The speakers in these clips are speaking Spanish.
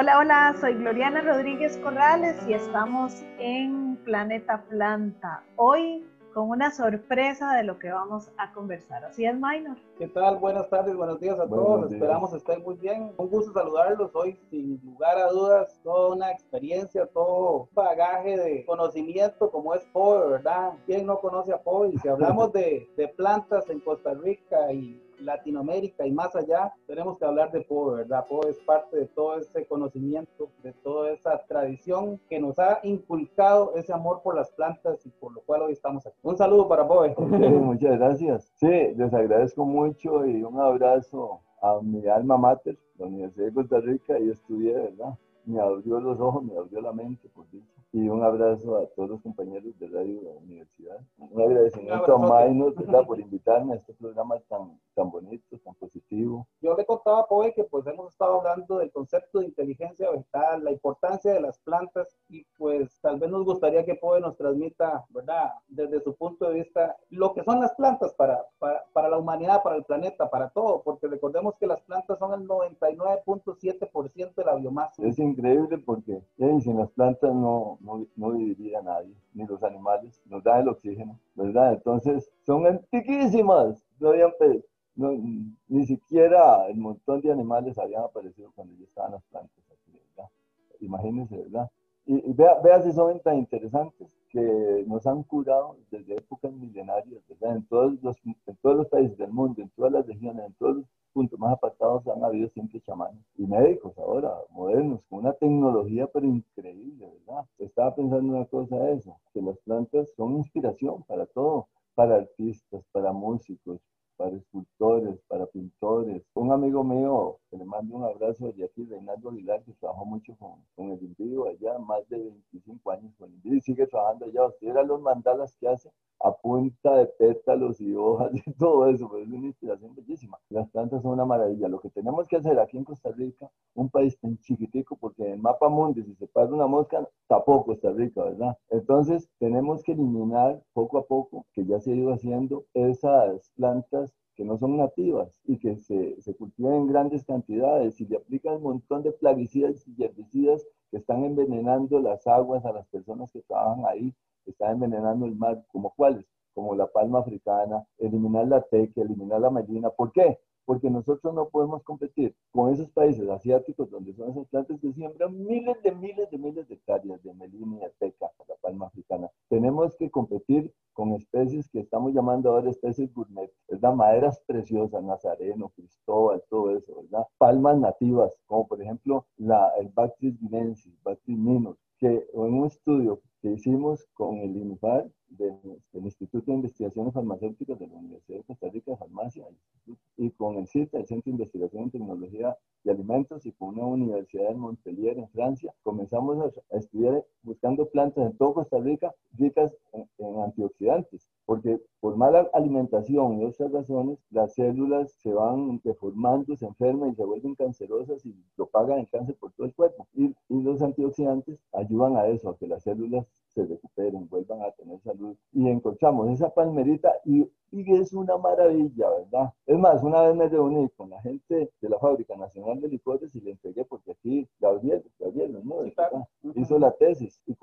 Hola, hola, soy Gloriana Rodríguez Corrales y estamos en Planeta Planta. Hoy con una sorpresa de lo que vamos a conversar. Así es, Minor. ¿Qué tal? Buenas tardes, buenos días a todos. Esperamos estén muy bien. Un gusto saludarlos hoy, sin lugar a dudas, toda una experiencia, todo bagaje de conocimiento como es POE, ¿verdad? ¿Quién no conoce a POE? Y si hablamos de, de plantas en Costa Rica y Latinoamérica y más allá, tenemos que hablar de POE, ¿verdad? POE es parte de todo ese conocimiento, de toda esa tradición que nos ha inculcado ese amor por las plantas y por lo cual hoy estamos aquí. Un saludo para POE. muchas gracias. Sí, les agradezco mucho y un abrazo a mi alma mater, la Universidad de Costa Rica, y estudié, ¿verdad? Me abrió los ojos, me abrió la mente, por dicho y un abrazo a todos los compañeros de Radio de la Universidad. Un agradecimiento a Mainos por invitarme a este programa tan, tan bonito, tan positivo. Yo le contaba a Poe que pues hemos estado hablando del concepto de inteligencia vegetal, la importancia de las plantas y pues tal vez nos gustaría que Poe nos transmita, ¿verdad? Desde su punto de vista, lo que son las plantas para, para, para la humanidad, para el planeta, para todo, porque recordemos que las plantas son el 99.7% de la biomasa. Es increíble porque sin las plantas no, no, no, viviría nadie, ni los animales, nos dan el oxígeno, ¿verdad? Entonces, son antiquísimas, no habían, no, ni siquiera el montón de animales habían aparecido cuando ya estaban las plantas aquí, ¿verdad? Imagínense, ¿verdad? Y, vea, vea, si son tan interesantes que nos han curado desde épocas milenarias, ¿verdad? En todos, los, en todos los países del mundo, en todas las regiones, en todos los puntos más apartados han habido siempre chamanes y médicos ahora, modernos, con una tecnología pero increíble, ¿verdad? Estaba pensando una cosa eso, que las plantas son inspiración para todo, para artistas, para músicos, para escultores, para pintores. Un amigo mío, que le mando un abrazo de aquí, Reinaldo Aguilar, que trabajó mucho con, el individuo allá, más de 25 años con el individuo, y sigue trabajando allá. Usted era los mandalas que hace a punta de pétalos y hojas y todo eso, pero es una inspiración bellísima. Las plantas son una maravilla. Lo que tenemos que hacer aquí en Costa Rica, un país tan chiquitico, porque en el mapa mundi, si se pasa una mosca, tapó Costa Rica, ¿verdad? Entonces, tenemos que eliminar poco a poco, que ya se ha ido haciendo, esas plantas que no son nativas y que se, cultivan en grandes cantidades y le aplican un montón de plaguicidas y herbicidas que están envenenando las aguas a las personas que trabajan ahí, están envenenando el mar, como cuáles, como la palma africana, eliminar la teca, eliminar la melina. ¿Por qué? porque nosotros no podemos competir con esos países asiáticos donde son esas plantas que siembran miles de miles de miles de hectáreas de melina y teca, la palma africana. Tenemos que competir con especies que estamos llamando ahora especies gourmet, ¿verdad? Maderas preciosas, nazareno, cristóbal, todo eso, ¿verdad? Palmas nativas, como por ejemplo la, el Bactris guinensis, Bactris minor, que en un estudio que hicimos con el INFAR, del, Instituto de Investigaciones Farmacéuticas de la Universidad de Costa Rica de Farmacia y con el CITA, el Centro de Investigación en Tecnología y Alimentos, y con una universidad en Montpellier, en Francia, comenzamos a, estudiar buscando plantas en todo Costa Rica ricas en, antioxidantes, porque por mala alimentación y otras razones, las células se van deformando, se enferman y se vuelven cancerosas y propagan el cáncer por todo el cuerpo. Y, y los antioxidantes ayudan a eso, a que las células se recuperen, vuelvan a tener salud. Y encontramos esa palmerita y, y, es una maravilla, ¿verdad? Es más, una vez me reuní con la gente de la Fábrica Nacional de Licores y le entregué, porque aquí Gabriel, Gabriel, ¿no? Hizo la tesis y,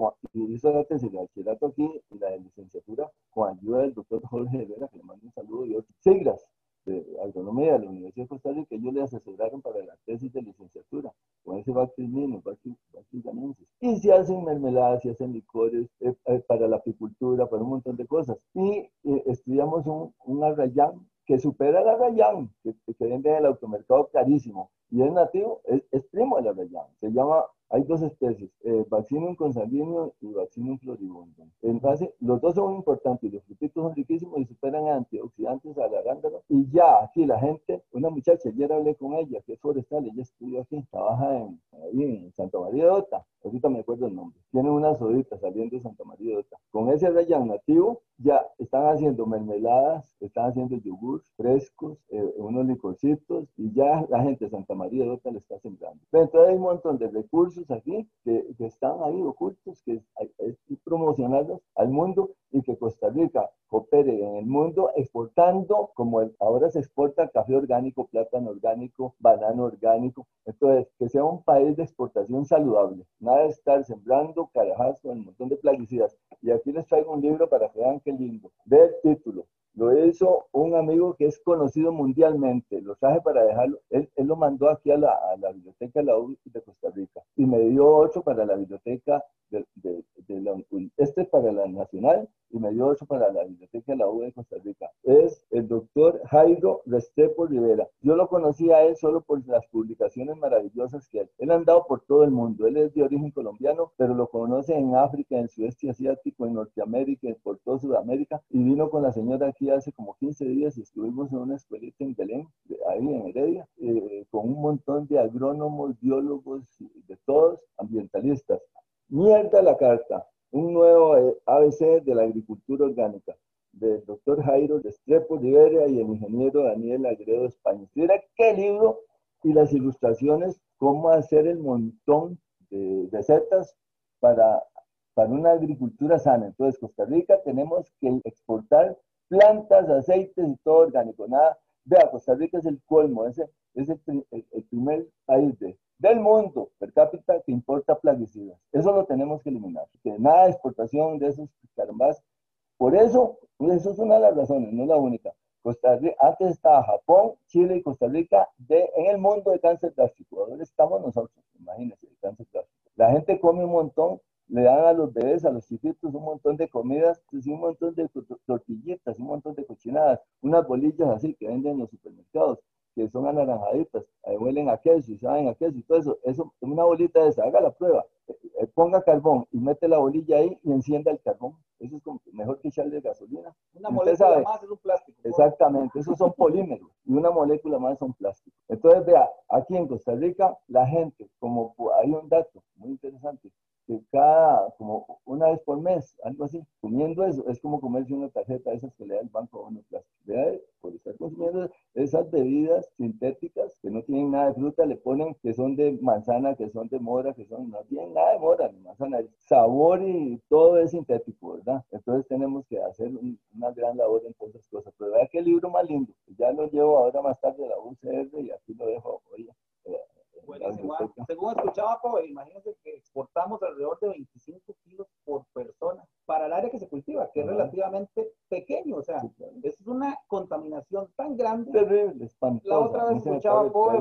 hizo la tesis de bachillerato aquí y la de licenciatura con ayuda del doctor Jorge Herrera, que le mando un saludo y otros. Siglas de agronomía de la Universidad de Costa Rica, que ellos le asesoraron para la tesis de licenciatura, con ese bactrimino, bactriminoensis. Y se hacen mermeladas, se hacen licores eh, eh, para la apicultura, para un montón de cosas. Y eh, estudiamos un, un arrayán que supera al arrayán, que, que vende en el automercado carísimo, y es nativo, es, es primo del arrayán. Se llama hay dos especies, eh, Vaccinum consanguíneo y Vaccinum floribundum. En los dos son importantes, los frutitos son riquísimos y superan antioxidantes a la arándano. Y ya, aquí la gente, una muchacha, ayer hablé con ella, que es forestal, ella estudió aquí, trabaja en, ahí en Santa María de Ota, ahorita me acuerdo el nombre. Tiene una sodita saliendo de Santa María de Ota. Con ese rayán nativo, ya están haciendo mermeladas, están haciendo yogur frescos, eh, unos licorcitos, y ya la gente de Santa María de Ota le está sembrando. Entonces hay un montón de recursos aquí que, están ahí ocultos, que hay, promocionarlos al mundo y que Costa Rica, opere en el mundo exportando como ahora se exporta café orgánico, plátano orgánico, banano orgánico. Entonces, que sea un país de exportación saludable. Nada de estar sembrando carajas con un montón de plaguicidas. Y aquí les traigo un libro para que vean qué lindo. Ve el título. Lo hizo un amigo que es conocido mundialmente. Lo traje para dejarlo. Él, él lo mandó aquí a la, a la, biblioteca de la U de Costa Rica. Y me dio otro para la biblioteca de, de, de la Este es para la Nacional y me dio otro para la biblioteca de la U de Costa Rica. Es el doctor Jairo Restrepo Rivera. Yo lo conocí a él solo por las publicaciones maravillosas que él. Él ha andado por todo el mundo. Él es de origen colombiano, pero lo conoce en África, en sudeste asiático, en Norteamérica, por toda Sudamérica. Y vino con la señora aquí hace como 15 días estuvimos en una escuelita en Belén, ahí en Heredia, eh, con un montón de agrónomos, biólogos, de todos, ambientalistas. Mierda la carta un nuevo eh, ABC de la agricultura orgánica del doctor Jairo Restrepo Rivera y el ingeniero Daniel Agredo España. Mira qué libro y las ilustraciones, cómo hacer el montón de recetas para, para una agricultura sana. Entonces, Costa Rica tenemos que exportar plantas, aceites y todo orgánico. Nada, vea, Costa Rica es el colmo, ese es el, primer país de del mundo per cápita que importa plaguicidas. Eso lo tenemos que eliminar. Que nada de exportación de esos carambas. Por eso, eso es una de las razones, no la única. Costa Rica, antes estaba Japón, Chile y Costa Rica en el mundo de cáncer plástico. Ahora estamos nosotros, imagínense, de cáncer plástico. La gente come un montón, le dan a los bebés, a los chiquitos, un montón de comidas, pues, un montón de tortillitas, un montón de cochinadas, unas bolillas así que venden en los supermercados que son anaranjaditas, huelen a queso y saben a queso y todo eso, eso, una bolita de esa, haga la prueba, eh, eh, ponga carbón y mete la bolilla ahí y encienda el carbón, eso es como, mejor que echarle gasolina. Una molécula más es un plástico. Exactamente, esos son polímeros y una molécula más son plásticos. Entonces, vea, aquí en Costa Rica, la gente, como hay un dato muy interesante, que cada, como una vez por mes, algo así, comiendo eso, es como comerse una tarjeta de esas que le da el banco a uno por estar consumiendo esas bebidas sintéticas que no tienen nada de fruta, le ponen que son de manzana, que son de mora, que son, no tienen nada de mora ni manzana, el sabor y todo es sintético, ¿verdad? Entonces tenemos que hacer una gran labor en todas esas cosas. Pero vea qué libro más lindo, ya lo llevo ahora más tarde a la UCR y aquí lo dejo, hoy. Buenísimo. Según escuchaba, imagínense que exportamos alrededor de 25 kilos por persona para el área que se cultiva, que es relativamente pequeño. O sea, es una contaminación tan grande. Terrible, espantosa. La otra vez escuchaba Poe.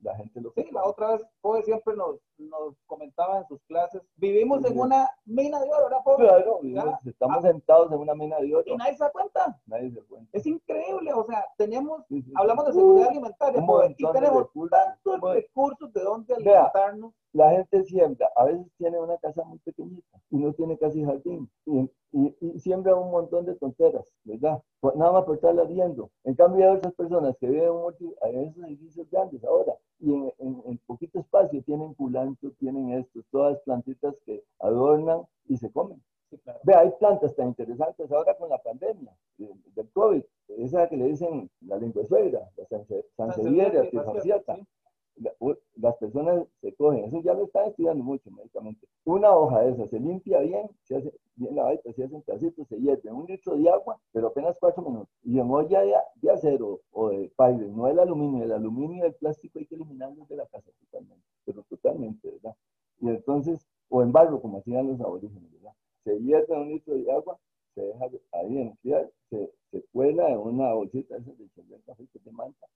la gente lo Sí, la otra vez Poe siempre nos, nos comentaba en sus clases. Vivimos en una mina de oro, ¿verdad, Poe? Claro, estamos ah. sentados en una mina de oro. Y nadie se da cuenta. Nadie se da cuenta. Es increíble, o sea, tenemos, hablamos de seguridad alimentaria, y tenemos tantos recursos de dónde alimentarnos la gente siembra, a veces tiene una casa muy pequeñita y no tiene casi jardín y, siembra un montón de tonteras, ¿verdad? Pues nada más por estarla viendo. En cambio hay otras personas que viven en esos edificios grandes ahora y en, poquito espacio tienen culanto, tienen esto, todas plantitas que adornan y se comen. Ve, hay plantas tan interesantes ahora con la pandemia del COVID, esa que le dicen la lengua suegra, la sanseviera, la las personas se cogen, eso ya lo están estudiando mucho médicamente. Una hoja de esa se limpia bien, se hace bien lavadita, se hace un pedacito, se hierve un litro de agua, pero apenas cuatro minutos. Y en olla de, acero o de paire, no el aluminio, el aluminio y el plástico hay que eliminarlos de la casa totalmente, pero totalmente, ¿verdad? Y entonces, o en barro, como hacían los aborígenes, ¿verdad? Se hierve un litro de agua, se deja ahí enfriar, se, se cuela en una bolsita de de café que te manta,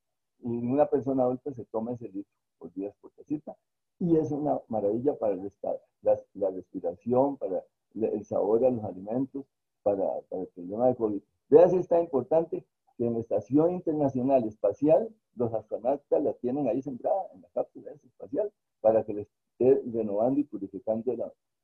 y una persona adulta se toma ese litro por días por casita y es una maravilla para el la, la, respiración, para el sabor a los alimentos, para, para el problema de COVID. Vea si está importante que en la Estación Internacional Espacial los astronautas la tienen ahí sembrada en la cápsula espacial para que les esté renovando y purificando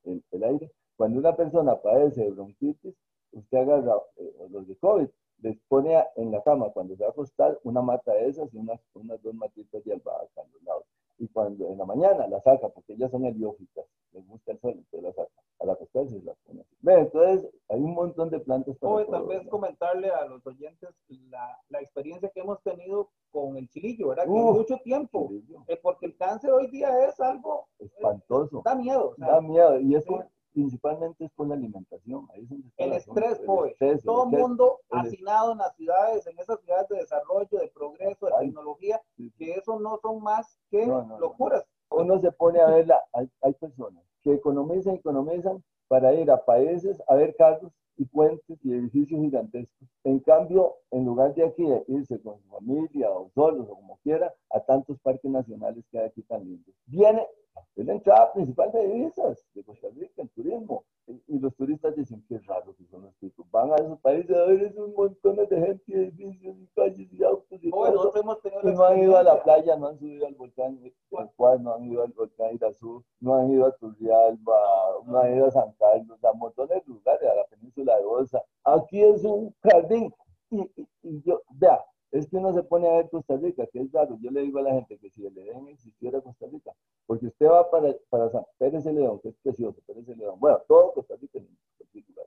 el, el, aire. Cuando una persona padece de bronquitis, usted agarra eh, los de COVID les pone en la cama cuando se va a acostar una mata de esas y unas, unas dos matitas de albahaca a los lados. Y cuando en la mañana la saca, porque ellas son helióficas, les gusta el sol, entonces la saca. Al acostarse las pone así. Entonces hay un montón de plantas para O tal vez comentarle a los oyentes la, la, experiencia que hemos tenido con el chilillo, ¿verdad? que mucho tiempo. Eh, porque el cáncer hoy día es algo espantoso. da miedo. da miedo. Y eso principalmente es por la alimentación. Ahí es donde está El estrés, el Todo el mundo el- hacinado en las ciudades, en esas ciudades de desarrollo, de progreso, de Ay, tecnología, sí, sí. que eso no son más que No, no, no. locuras. Uno se pone a verla, hay, hay personas que economizan, economizan para ir a países a ver carros y puentes y edificios gigantescos. En cambio, en lugar de aquí de irse con su familia o solos o como quiera, a tantos parques nacionales que hay aquí tan lindos. Viene, es la entrada principal de divisas de Costa Rica, el turismo. Y, y los turistas dicen, qué raro que son los tipos. Ver esos montones de gente, y edificios y calles y autos y todo hemos tenido la no han ido a la playa, no han subido al volcán Pascual, no han ido al volcán Irazú, no han ido a Turrialba, no han ido a San Carlos, a montones de lugares, a la península de Osa. Aquí es un jardín. Y, y- y yo, vea, es que uno se pone a ver Costa Rica, que es raro. Yo le digo a la gente que si el Edén existiera Costa Rica, porque usted va para, para San Pérez de León, que es precioso, Pérez de León, bueno, todo Costa Rica en particular,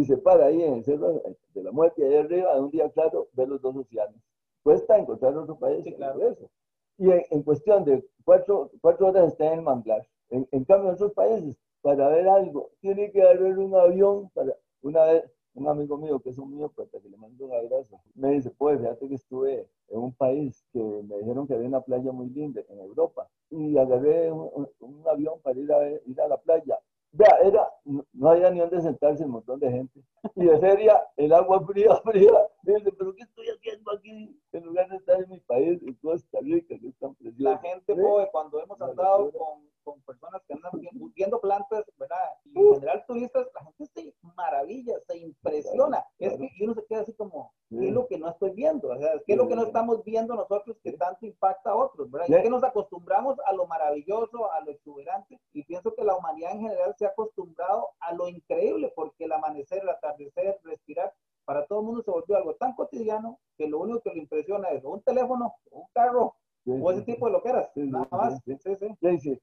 y se para ahí en el cerro de la muerte, ahí arriba, de un día claro, ve los dos océanos. Cuesta encontrar otro país Sí, claro. eso. Y en, en cuestión de cuatro, cuatro horas está en el manglar. En, en cambio, en otros países, para ver algo, tiene que agarrar un avión para, una vez, un amigo mío que es un mío, que le mando un abrazo, me dice, pues fíjate que estuve en un país que me dijeron que había una playa muy linda en Europa y agarré un, un- un avión para ir a, ver- ir a la playa. Vea, era, no, había ni donde sentarse un montón de gente. Y de feria, el agua fría, fría. Dice, pero ¿qué estoy haciendo aquí? En lugar de estar en mi país, en Costa Rica, que es tan precioso. La gente, pobre, cuando hemos andado con, con personas que andan vi- viendo plantas, ¿verdad? Y en general turistas, la gente se maravilla, se impresiona. Es claro. que y uno se queda así como, ¿qué es lo que no estoy viendo? O sea, ¿qué es lo que no estamos viendo nosotros que tanto impacta a otros, ¿verdad? Y es que nos acostumbramos a lo maravilloso, a lo exuberante, y pienso que la humanidad en general se ha acostumbrado a lo increíble, porque el amanecer, el atardecer, respirar, para todo el mundo se volvió algo tan cotidiano que lo único que le impresiona es o un teléfono, un carro, Sí, o ese sí, tipo de Sí, sí, nada sí, más.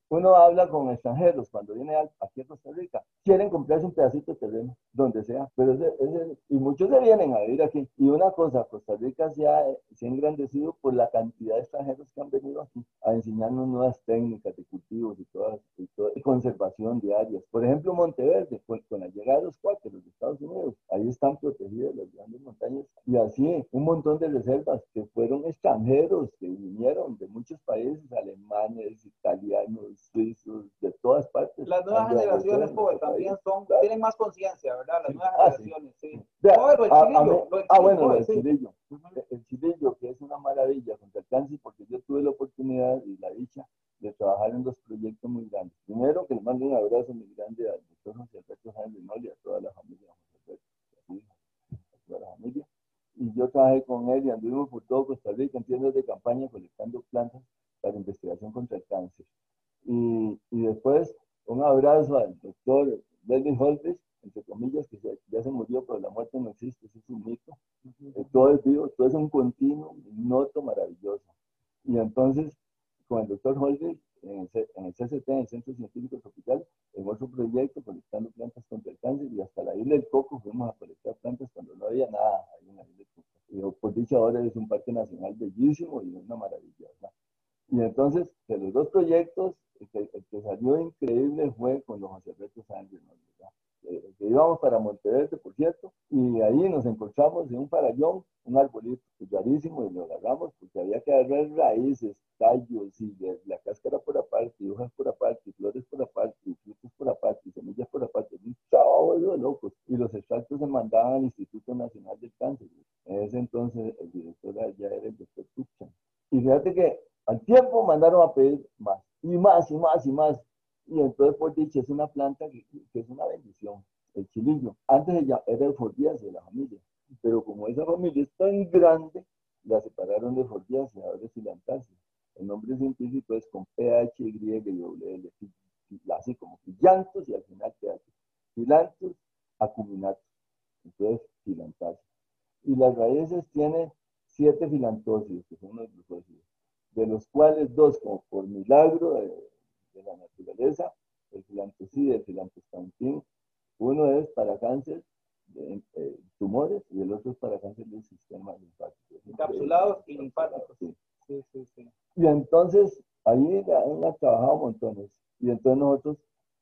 uno habla con extranjeros cuando viene aquí a Costa Rica, quieren comprarse un pedacito de terreno, donde sea, pero ese- ese- y muchos se vienen a vivir aquí. Y una cosa, Costa Rica se ha, se ha engrandecido por la cantidad de extranjeros que han venido aquí a enseñarnos nuevas técnicas de cultivos y todas, y, toda- y conservación de áreas. Por ejemplo, Monteverde, con, con la llegada de los cuáqueros de Estados Unidos, ahí están protegidas las grandes montañas y así un montón de reservas que fueron extranjeros que vinieron de muchos países, alemanes, italianos, suizos, de todas partes. Las nuevas generaciones, pues, también son, Claro. tienen más conciencia, ¿verdad? Las Sí. nuevas Ah, sí. generaciones, sí. Vea, No, lo a- a chilillo, mí- lo ah, bueno, lo del sí. chilillo. Ujú. El chilillo, que es una maravilla contra el cáncer, porque yo tuve la oportunidad y la dicha de trabajar en dos proyectos muy grandes. Primero, que le mando un abrazo muy grande al doctor José Alberto Sáenz Linol y a toda la familia de José Alberto, a toda la familia. Y yo trabajé con él y anduvimos por todo Costa Rica en tiendas de campaña colectando plantas para investigación contra el cáncer. Y, y después, un abrazo al doctor Leslie Holmes, entre comillas, que se- ya se murió, pero la muerte no existe, eso es un mito. Eh, todo es vivo, todo es un continuo, un noto maravilloso. Y entonces, con el doctor Holger, en el, CCT, en el Centro Científico Tropical, en otro proyecto, colectando plantas contra el cáncer, y hasta la isla del Coco fuimos a colectar plantas cuando no había nada ahí en la isla del Coco. Y por dicha ahora es un parque nacional bellísimo y una maravilla. Y entonces, de los dos proyectos, el que, el que salió increíble fue con los José Alberto Sánchez, ¿verdad? Eh, que íbamos para Monteverde, por cierto, y ahí nos encontramos en un farallón, un arbolito rarísimo, y lo agarramos porque había que agarrar raíces, tallos, y la cáscara por aparte, hojas por aparte, flores por aparte, frutos por aparte, semillas por aparte, un de locos. Y los extractos se mandaban al Instituto Nacional del Cáncer. En ese entonces, el director allá era el doctor Tuchan. Y fíjate que al tiempo mandaron a pedir más, y más, y más, y más. Y entonces, por dicho, es una planta que, es una bendición, el chilillo. Antes ella era el fordiace de la familia, pero como esa familia es tan grande, la separaron de fordiace, ahora es filantaceae. El nombre científico es con PH, Y W, así como filantos y al final PH. Filantos acuminatus, entonces filantaceae. Y las raíces tienen siete filantocios, que son los glucósidos, de los cuales dos, como por milagro de, de la naturaleza, el filantocide y el filantostantín, uno es para cáncer de eh, tumores y el otro es para cáncer del sistema linfático. Encapsulados y linfáticos. Sí. Sí, sí, sí. Y entonces ahí han trabajado montones. Y entonces nosotros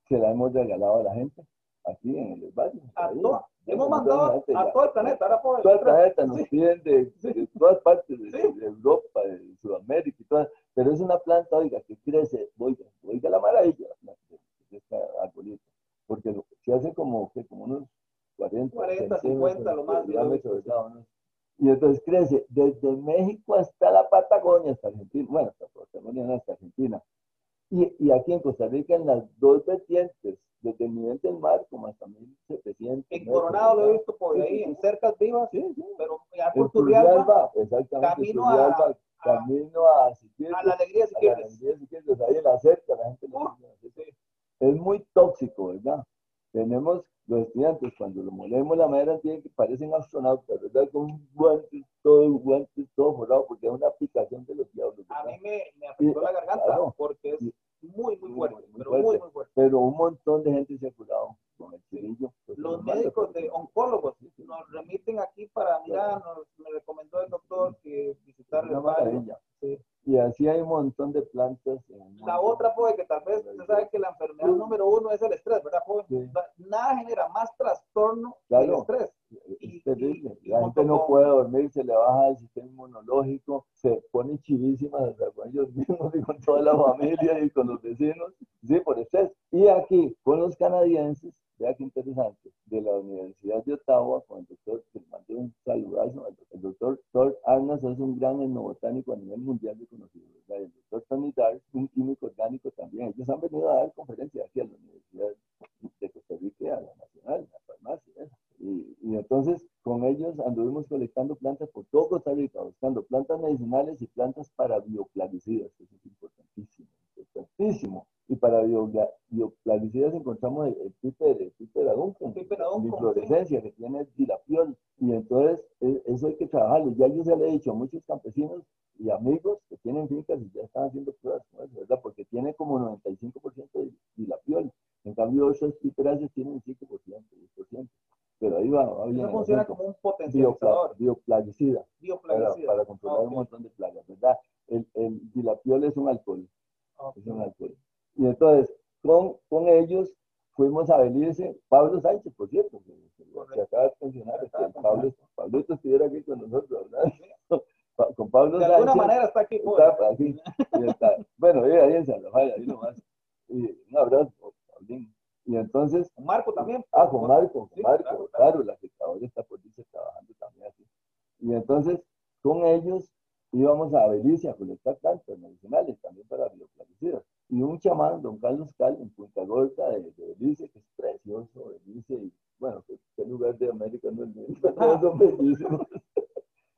se la hemos regalado a la gente aquí en el barrio. A ahí. todo- hemos hemos mandado la gente a ya. todo el planeta. Ahora Todo el planeta nos piden de, de todas partes, de, de Europa, de Sudamérica y todas, pero es una planta, oiga, que crece, oiga, oiga la maravilla de este arbolito, porque lo- se hace como, que como unos 40, 40, centímetros 50 lo más, Y entonces crece desde México hasta la Patagonia, hasta Argentina, bueno, hasta Patagonia, no, hasta Argentina. Y, y aquí en Costa Rica, en las dos vertientes, desde el nivel del mar como hasta 1700. En Coronado lo he visto por ahí, sí, en cercas vivas, Sí, sí. pero ya por Turrialba, exactamente. camino Turrialba, a- camino a Siquirres, a la alegría si a la alegría si quieres, ahí en la cerca, la gente dice, Es muy tóxico, ¿verdad? Tenemos los estudiantes, cuando lo molemos la madera, tienen que parecen astronautas, ¿verdad? Con guantes, todo, guantes, todo forrado, porque es una aplicación de los diablos, A mí me, me afectó la garganta claro. porque es muy, muy fuerte, muy pero fuerte. muy, muy fuerte. Pero un montón de gente se ha curado con el cirillo. pues, Los médicos de oncólogos nos remiten aquí para, mira, nos, me recomendó el doctor que visitar el. Sí. Hay un montón de plantas. La otra, pues, que tal vez usted sabe que la enfermedad número uno es el estrés, ¿verdad? Sí. Nada genera más trastorno que Claro. el estrés. Es terrible. y- y la gente no puede dormir, se le baja el sistema inmunológico, se pone chivísimas hasta con ellos mismos y con toda la familia y con los vecinos. Sí, por estrés. Y aquí, con los canadienses, vea qué interesante, de la Universidad de Ottawa, con el doctor, que le mandé un saludazo, el doctor Thor Arnas es un gran etnobotánico a nivel mundial reconocido, ¿verdad? Y el doctor Tony Dark, un químico Ellos han venido a dar conferencias aquí a la Universidad de Costa Rica a la Nacional, a la farmacia. esa. Y, y entonces con ellos anduvimos colectando plantas por todo Costa Rica, buscando plantas medicinales y plantas para bioplaguicidas, que eso es importantísimo, importantísimo. Y para biopla- bioplaguicidas encontramos el, el piper, el piper que tiene dilapiol. Y entonces e- eso hay que trabajarlo. Ya yo se le he dicho a muchos campesinos y amigos que tienen fincas y ya están haciendo pruebas con eso, ¿verdad? Porque tiene como 95% de dilapiol. En cambio, otros piperáceas tienen 5%, 10%. Pero ahí va, va bien. Eso funciona como un potencializador, bioplaguicida para, bioplaguicida. para controlar un montón de plagas, ¿verdad? El, el dilapiol es un alcohol, es un alcohol. Y entonces, con, con ellos fuimos a Belice, Pablo Sánchez, por cierto, que, acaba de mencionar, Pablo, Pablito estuviera aquí con nosotros, ¿verdad? Con Pablo De alguna Sánchez, manera está aquí. está aquí, y está- bueno, ahí, ahí en San Rafael, ahí nomás. Y un abrazo, Paulín. Y entonces, Con Marco también. Ah, con Marco, con Sí, Marco, claro, claro, claro. la que ahora está por dice trabajando también aquí. Y entonces, con ellos íbamos a Belice a Don Carlos Cal, en Punta Gorda de, de Belice, que es precioso, Belice, y bueno, que qué lugar de América no es son bellísimos.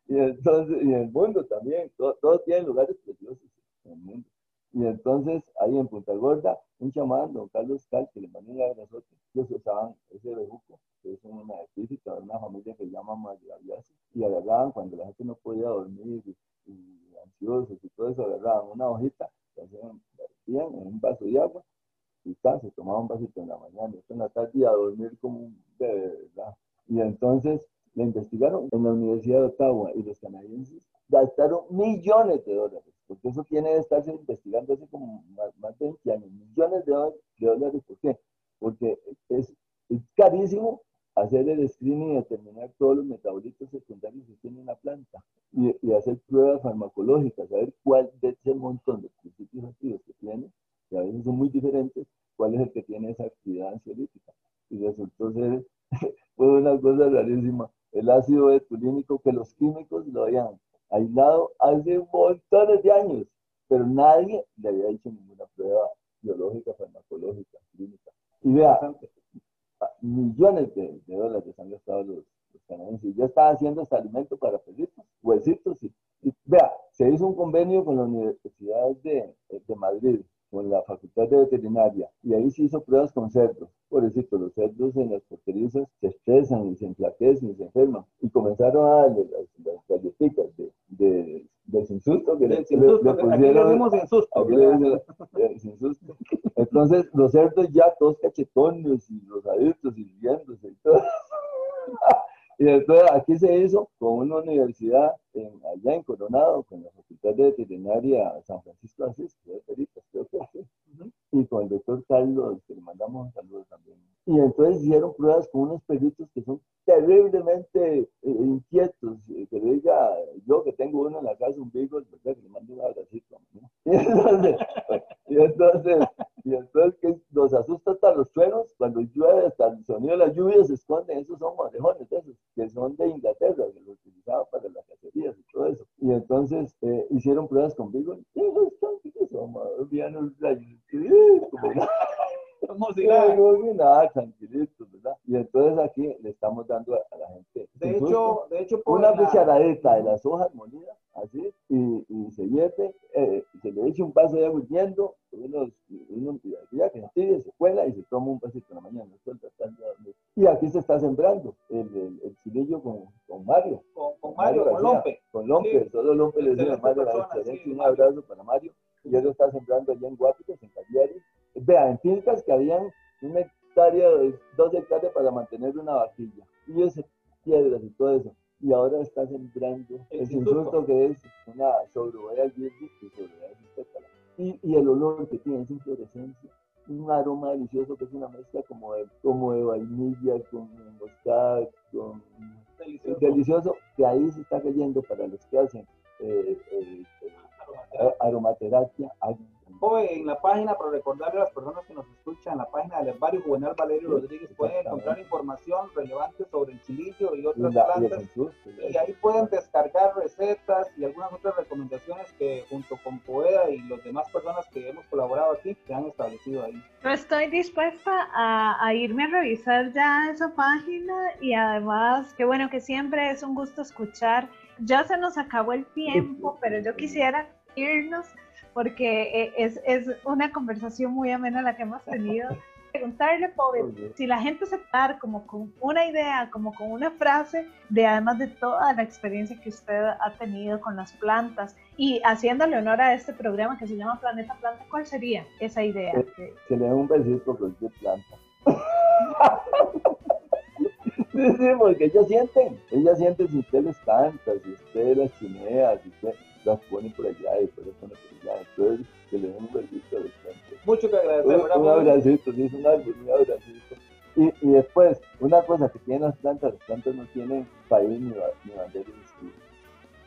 y entonces, y en el mundo también, to- todos tienen lugares preciosos en el mundo. Y entonces, ahí en Punta Gorda, un chamán, don Carlos Cal, que le mandó un abrazote, ellos usaban ese bejuco, que es una epífita de una familia que se llama Mayaviasi, y agarraban cuando la gente no podía dormir y, y ansiosos y todo eso, agarraban una hojita, la hacían, la metían en un vaso de agua, se tomaba un vasito en la mañana, en la tarde y a dormir como un bebé, ¿verdad? Y entonces la investigaron en la Universidad de Ottawa y los canadienses gastaron millones de dólares, porque eso tiene que estarse investigando hace como más, de 20 años, millones de dólares, de ¿por qué? Porque es, carísimo hacer el screening y determinar todos los metabolitos secundarios que tiene una planta y, y hacer pruebas farmacológicas, saber cuál de ese montón de principios activos que tiene, que a veces son muy diferentes, cuál es el que tiene esa actividad ansiolítica. Y resultó ser, fue una cosa rarísima, el ácido betulínico que los químicos lo habían aislado hace montones de años, pero nadie le había hecho ninguna prueba biológica, farmacológica, clínica. Y vea, millones de, de dólares han gastado los, los canadienses. Ya están haciendo hasta alimento para perritos, huesitos. Y, y vea, se hizo un convenio con la Universidad de, de Madrid, con la Facultad de Veterinaria, y ahí se hizo pruebas con cerdos. Pobrecito, los cerdos en las porterizas se estresan y se enflaquecen y se enferman. Y comenzaron a darle las, las galletitas de, de, de sin susto que le, pusieron. Entonces, los cerdos ya todos cachetones y rosaditos y riéndose y todo. Y entonces aquí se hizo con una universidad en, allá en Coronado, con la Facultad de Veterinaria San Francisco de Asís, que es Peritas, creo que sí. y con el doctor Carlos, que le mandamos un saludo también. Y entonces hicieron pruebas con unos perritos que son terriblemente eh, inquietos. Eh, que diga, yo que tengo uno en la casa, un beagle, ¿verdad? que le mando un abracito. ¿no? Y entonces, y entonces, y entonces que los asusta hasta los truenos, cuando llueve, hasta el sonido de la lluvia se esconden, esos son orejones esos, que son de Inglaterra, que los utilizaban para las cacerías y todo eso. Y entonces eh, hicieron pruebas con beagle, y los son, Como si nada, tranquilitos, ¿verdad? Y entonces aquí le estamos dando a, la gente De hecho, de hecho, por una cucharadita de las hojas molidas, así, y, y se hierve, eh, se le echa un vaso de agua hirviendo, unos, ya que se cuela y se toma un vasito en la mañana, suelta, la- y aquí se está sembrando el, el, el chilillo con, con Mario, con, con Mario, con García, Lompe. con Lompe, Sí. solo Lompe le dice a Mario, persona, excelente, sí, un abrazo para Mario, y él lo está sembrando allá en Guapitos, en Cagliari. Vea, en fincas que habían una hectárea, dos hectáreas para mantener una vaquilla, y ese piedras y todo eso. Y ahora está sembrando El el insulto que es una girby y pétala. Y, y el olor que tiene esa inflorescencia, un aroma delicioso que es una mezcla como de, como de vainilla con moscada, con Delicioso. delicioso, que ahí se está cayendo para los que hacen eh, eh, eh, aromaterapia. En la página, para recordarle a las personas que nos escuchan, en la página del herbario Juvenal Valerio Sí, Rodríguez pueden encontrar información relevante sobre el chilillo y Y otras la- y plantas. Jesús, Y ahí pueden descargar recetas y algunas otras recomendaciones que junto con Poeda y las demás personas que hemos colaborado aquí se han establecido ahí. Yo estoy dispuesta a, a irme a revisar ya esa página y además, qué bueno que siempre es un gusto escuchar. Ya se nos acabó el tiempo, pero yo quisiera irnos porque eh, es, es una conversación muy amena la que hemos tenido. Preguntarle, pobre, si la gente se dar como con una idea, como con una frase, de además de toda la experiencia que usted ha tenido con las plantas y haciéndole honor a este programa que se llama Planeta Planta, ¿cuál sería esa idea? Eh, Que- se le da un besito por cualquier planta. Sí, sí, porque ellas sienten, ellas sienten si usted les canta, si usted las chinea, si usted las pone por allá y después las pone por allá. Entonces, se le da un besito a las plantas. Mucho que agradecer, Un, un abracito, sí, es un árbol, un abracito. Y, y después, una cosa que tienen las plantas, las plantas no tienen país ni, ni bandera ni escudo.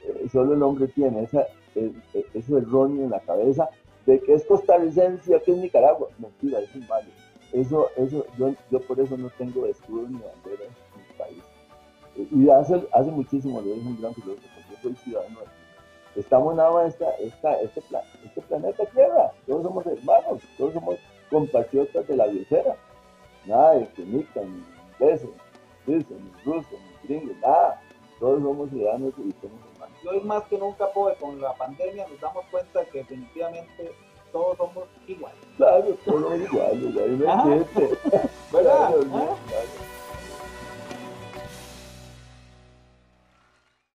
Eh, solo el hombre tiene esa, eh, eh, ese erróneo en la cabeza de que es costarricense y aquí es Nicaragua. Mentira, eso es malo. Eso, eso, yo, yo por eso no tengo escudo ni bandera en mi país. Y hace, hace muchísimo, lo dijo un gran filósofo, yo soy ciudadano de aquí. Estamos nada más esta, esta, este, pla- este planeta Tierra, todos somos hermanos, todos somos compatriotas de la biosfera. Nada de que ni ingleses, ni suizos, ni rusos, ni gringos, nada. Todos somos ciudadanos y somos hermanos. Y hoy más que nunca, Poe, con la pandemia nos damos cuenta que definitivamente todos somos iguales. Claro, todos somos iguales, existe.